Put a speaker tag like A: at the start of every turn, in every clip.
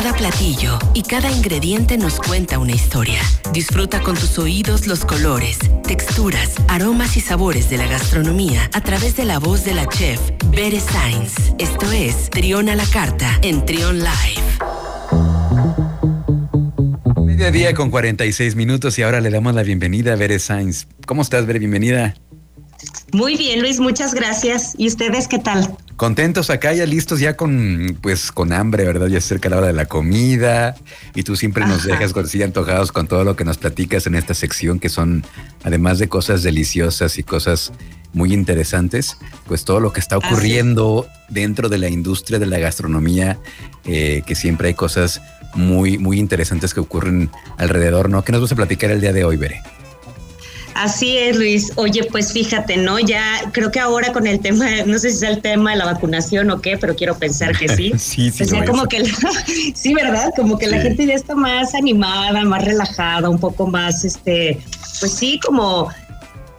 A: Cada platillo y cada ingrediente nos cuenta una historia. Disfruta con tus oídos los colores, texturas, aromas y sabores de la gastronomía a través de la voz de la chef Bere Sainz. Esto es Trión a la Carta en Trión Live.
B: Mediodía con 46 minutos y ahora le damos la bienvenida a Bere Sainz. ¿Cómo estás, Bere? Bienvenida.
C: Muy bien, Luis, muchas gracias. ¿Y ustedes qué tal?
B: Contentos acá, ya listos, ya con, pues, con hambre, ¿verdad? Ya cerca la hora de la comida. Y tú siempre nos dejas así antojados con todo lo que nos platicas en esta sección, que son, además de cosas deliciosas y cosas muy interesantes, pues todo lo que está ocurriendo dentro de la industria de la gastronomía, eh, que siempre hay cosas muy, muy interesantes que ocurren alrededor, ¿no? ¿Qué nos vas a platicar el día de hoy, Bere?
C: Así es, Luis. Oye, pues fíjate, ¿no? Ya creo que ahora con el tema, no sé si es el tema de la vacunación o qué, pero quiero pensar que sí.
B: sí, sí.
C: O sea, como que, sí, ¿verdad? Como que la gente ya está más animada, más relajada, un poco más, este, pues sí, como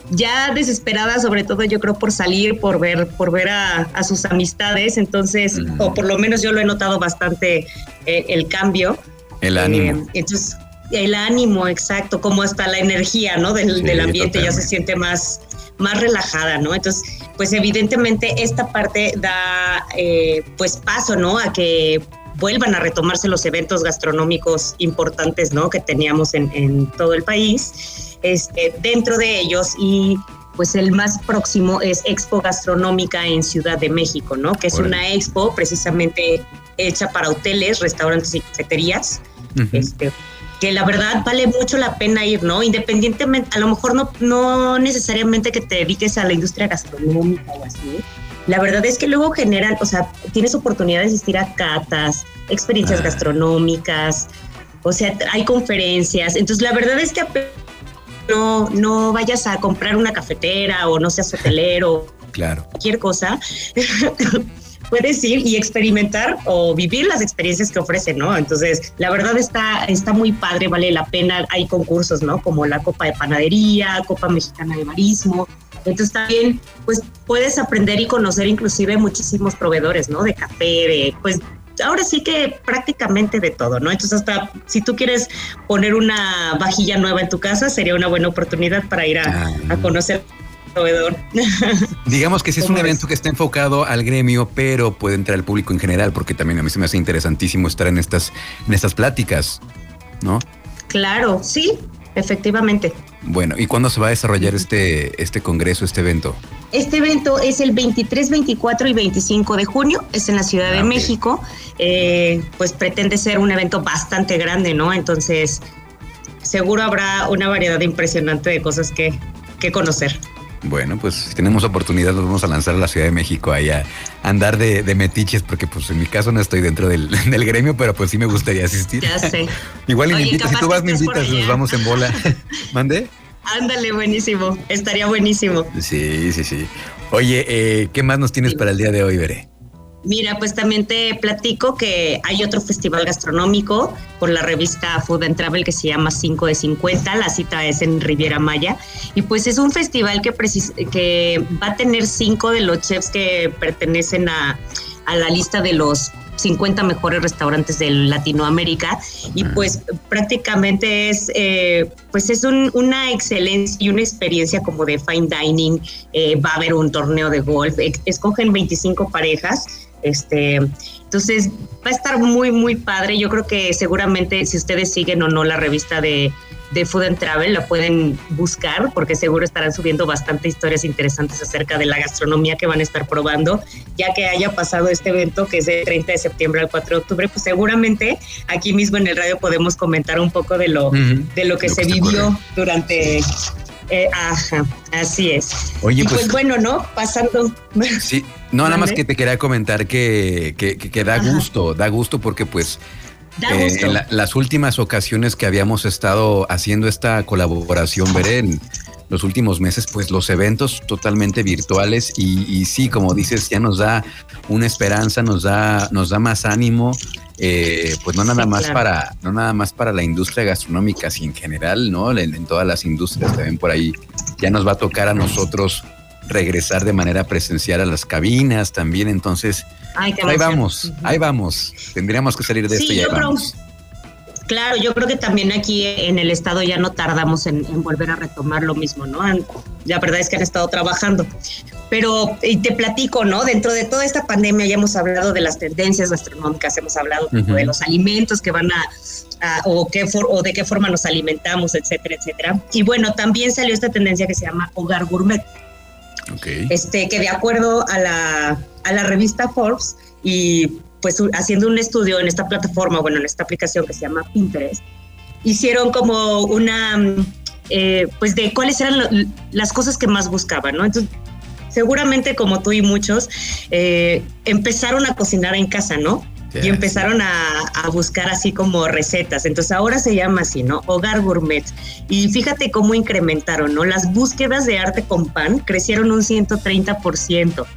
C: ya desesperada, sobre todo yo creo por salir, por ver, por ver a, sus amistades. Entonces, o por lo menos yo lo he notado bastante eh, el cambio.
B: El ánimo.
C: Eh, entonces, el ánimo, exacto, como hasta la energía, ¿no? Del, del ambiente ya se siente más, más relajada, ¿no? Entonces, pues evidentemente esta parte da, eh, pues paso, ¿no? A que vuelvan a retomarse los eventos gastronómicos importantes, ¿no? Que teníamos en, en todo el país, este, dentro de ellos y pues el más próximo es Expo Gastronómica en Ciudad de México, ¿no? Que es una expo precisamente hecha para hoteles, restaurantes y cafeterías. este, que la verdad vale mucho la pena ir, ¿no? Independientemente, a lo mejor no, no necesariamente que te dediques a la industria gastronómica o así. La verdad es que luego generan, o sea, tienes oportunidad de asistir a catas, experiencias ah. gastronómicas, o sea, hay conferencias. Entonces, la verdad es que no, no vayas a comprar una cafetera o no seas hotelero.
B: Claro.
C: Cualquier cosa. puedes ir y experimentar o vivir las experiencias que ofrece, ¿no? Entonces, la verdad está, está muy padre, vale la pena. Hay concursos, ¿no? Como la Copa de Panadería, Copa Mexicana de Marismo. Entonces también, pues puedes aprender y conocer inclusive muchísimos proveedores, ¿no? De café, de, pues ahora sí que prácticamente de todo, ¿no? Entonces hasta si tú quieres poner una vajilla nueva en tu casa, sería una buena oportunidad para ir a, a ah. conocer proveedor.
B: Digamos que sí es un evento que está enfocado al gremio, pero puede entrar al público en general, porque también a mí se me hace interesantísimo estar en estas, en estas pláticas, ¿no?
C: Claro, sí, efectivamente.
B: Bueno, ¿y cuándo se va a desarrollar este, este congreso, este evento?
C: Este evento es el 23, 24 y 25 de junio, es en la Ciudad de ah, México, eh, pues pretende ser un evento bastante grande, ¿no? Entonces, seguro habrá una variedad impresionante de cosas que, que conocer.
B: Bueno, pues si tenemos oportunidad nos vamos a lanzar a la Ciudad de México ahí a andar de, metiches, porque pues en mi caso no estoy dentro del, gremio, pero pues sí me gustaría asistir.
C: Ya sé.
B: Igual me invitas, si tú vas me invitas, nos vamos en bola. ¿Mande?
C: Ándale, buenísimo. Estaría buenísimo.
B: Sí, sí, sí. Oye, eh, ¿qué más nos tienes para el día de hoy, Veré?
C: Mira, pues también te platico que hay otro festival gastronómico por la revista Food and Travel que se llama 5 de 50. La cita es en Riviera Maya. Y pues es un festival que, que va a tener cinco de los chefs que pertenecen a, la lista de los 50 mejores restaurantes de Latinoamérica y pues prácticamente es eh, pues es una excelencia y una experiencia como de fine dining eh, va a haber un torneo de golf escogen 25 parejas este, entonces va a estar muy, muy padre. Yo creo que seguramente si ustedes siguen o no la revista de, de Food and Travel, la pueden buscar porque seguro estarán subiendo bastante historias interesantes acerca de la gastronomía que van a estar probando, ya que haya pasado este evento que es de 30 de septiembre al 4 de octubre, pues seguramente aquí mismo en el radio podemos comentar un poco de lo, de lo que se vivió durante eh, ajá, así es.
B: Oye,
C: pues, pues, bueno, ¿no? Pasando.
B: Sí, no, nada más que te quería comentar que, que, da gusto, da gusto porque pues eh, en las últimas ocasiones que habíamos estado haciendo esta colaboración, veré en los últimos meses, pues los eventos totalmente virtuales y, y, sí, como dices, ya nos da una esperanza, nos da, nos da más ánimo eh, pues no nada más para, no nada más para la industria gastronómica, sino en general, ¿no? En, todas las industrias también por ahí ya nos va a tocar a nosotros regresar de manera presencial a las cabinas también, entonces ahí vamos, ahí vamos. Tendríamos que salir de esto y ahí vamos.
C: Claro, yo creo que también aquí en el estado ya no tardamos en, volver a retomar lo mismo, ¿no? La verdad es que han estado trabajando. Pero, y te platico, ¿no? Dentro de toda esta pandemia ya hemos hablado de las tendencias gastronómicas, hemos hablado de los alimentos que van a, o, qué o de qué forma nos alimentamos, etcétera, etcétera. Y bueno, también salió esta tendencia que se llama hogar gourmet. Okay. Este, que de acuerdo a la, a la revista Forbes y pues haciendo un estudio en esta plataforma, bueno, en esta aplicación que se llama Pinterest, hicieron como una, mm, eh, pues de cuáles eran las cosas que más buscaban, ¿no? Entonces, seguramente como tú y muchos, eh, empezaron a cocinar en casa, ¿no? y empezaron a, a, buscar así como recetas. Entonces ahora se llama así, ¿no? Hogar Gourmet. Y fíjate cómo incrementaron, ¿no? Las búsquedas de arte con pan crecieron un 130%.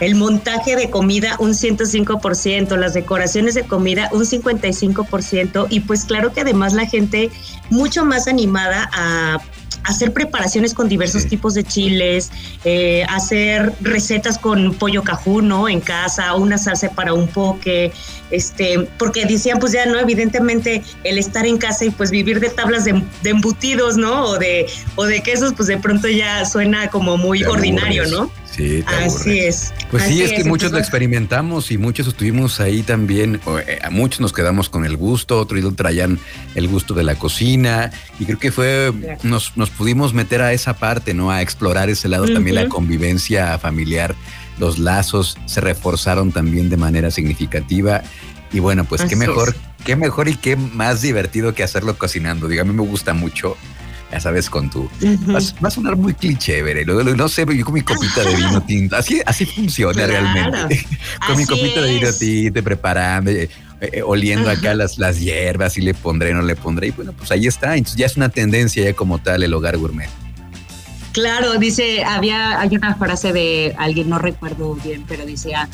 C: El montaje de comida un 105%, las decoraciones de comida un 55% y pues claro que además la gente mucho más animada a hacer preparaciones con diversos tipos de chiles, eh, hacer recetas con pollo cajuno en casa, una salsa para un poke, este, porque decían pues ya no, evidentemente el estar en casa y pues vivir de tablas de, embutidos, ¿no? O de, o de quesos, pues de pronto ya suena como muy ordinario, ¿no?
B: Sí, Así es. Pues sí, es que muchos lo experimentamos y muchos estuvimos ahí también. Eh, muchos nos quedamos con el gusto, otros traían el gusto de la cocina y creo que fue, nos, nos pudimos meter a esa parte, ¿no? A explorar ese lado también, la convivencia familiar. Los lazos se reforzaron también de manera significativa. Y bueno, pues qué mejor, qué mejor y qué más divertido que hacerlo cocinando. Digo, a mí me gusta mucho ya sabes, con tu... va, a sonar muy cliché, veré. No, sé, yo con mi copita de vino tinto. Así, así funciona realmente. con mi copita de vino tinto, preparando, eh, eh, oliendo acá las, las hierbas y le pondré, no le pondré. Y bueno, pues ahí está. Entonces ya es una tendencia ya como tal el hogar gourmet.
C: Claro, dice, había, hay una frase de alguien, no recuerdo bien, pero dice, ah,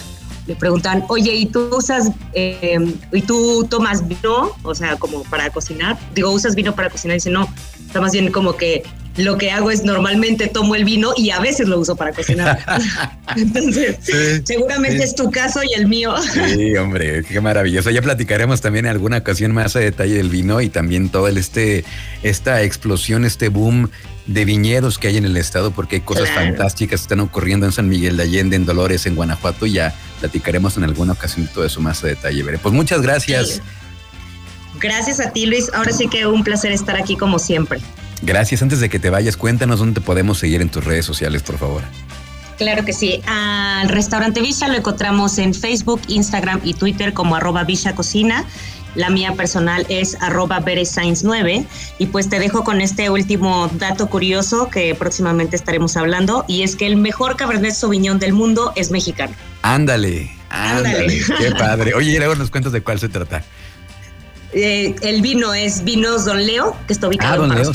C: le preguntan, oye, ¿y tú usas, eh, y tú tomas vino? O sea, como para cocinar. Digo, ¿usas vino para cocinar? Dice, no, está más bien como que lo que hago es normalmente tomo el vino y a veces lo uso para cocinar. Entonces, seguramente es tu caso y el mío.
B: Sí, hombre, qué maravilloso. Ya platicaremos también en alguna ocasión más a detalle del vino y también todo el este, esta explosión, este boom de viñedos que hay en el estado, porque hay cosas fantásticas que están ocurriendo en San Miguel de Allende, en Dolores, en Guanajuato, y ya platicaremos en alguna ocasión todo eso más a detalle. Pues muchas gracias.
C: Gracias a ti, Luis. Ahora sí que un placer estar aquí como siempre.
B: Gracias. Antes de que te vayas, cuéntanos dónde te podemos seguir en tus redes sociales, por favor.
C: Claro que sí. Al restaurante Villa lo encontramos en Facebook, Instagram y Twitter como arroba Villa Cocina. La mía personal es arroba 9 y pues te dejo con este último dato curioso que próximamente estaremos hablando y es que el mejor Cabernet Sauvignon del mundo es mexicano.
B: Ándale, ándale, qué padre. Oye, y luego nos cuentas de cuál se trata.
C: Eh, el vino es Vinos Don Leo, que está ubicado ah, en Leo,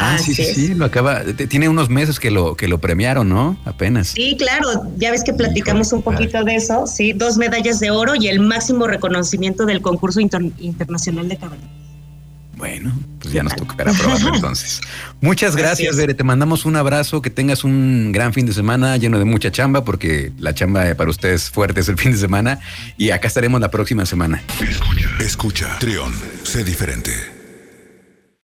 B: Ah, sí, sí, sí, lo acaba. Tiene unos meses que lo, que lo premiaron, ¿no? Apenas.
C: Sí, claro. Ya ves que platicamos un poquito de eso. Sí, dos medallas de oro y el máximo reconocimiento del concurso internacional de cabaret.
B: Bueno, pues ya nos tocará probarlo entonces. Muchas gracias, Bere. Te mandamos un abrazo, que tengas un gran fin de semana lleno de mucha chamba, porque la chamba para ustedes fuerte es el fin de semana. Y acá estaremos la próxima semana.
D: Escucha, escucha. Trión, sé diferente.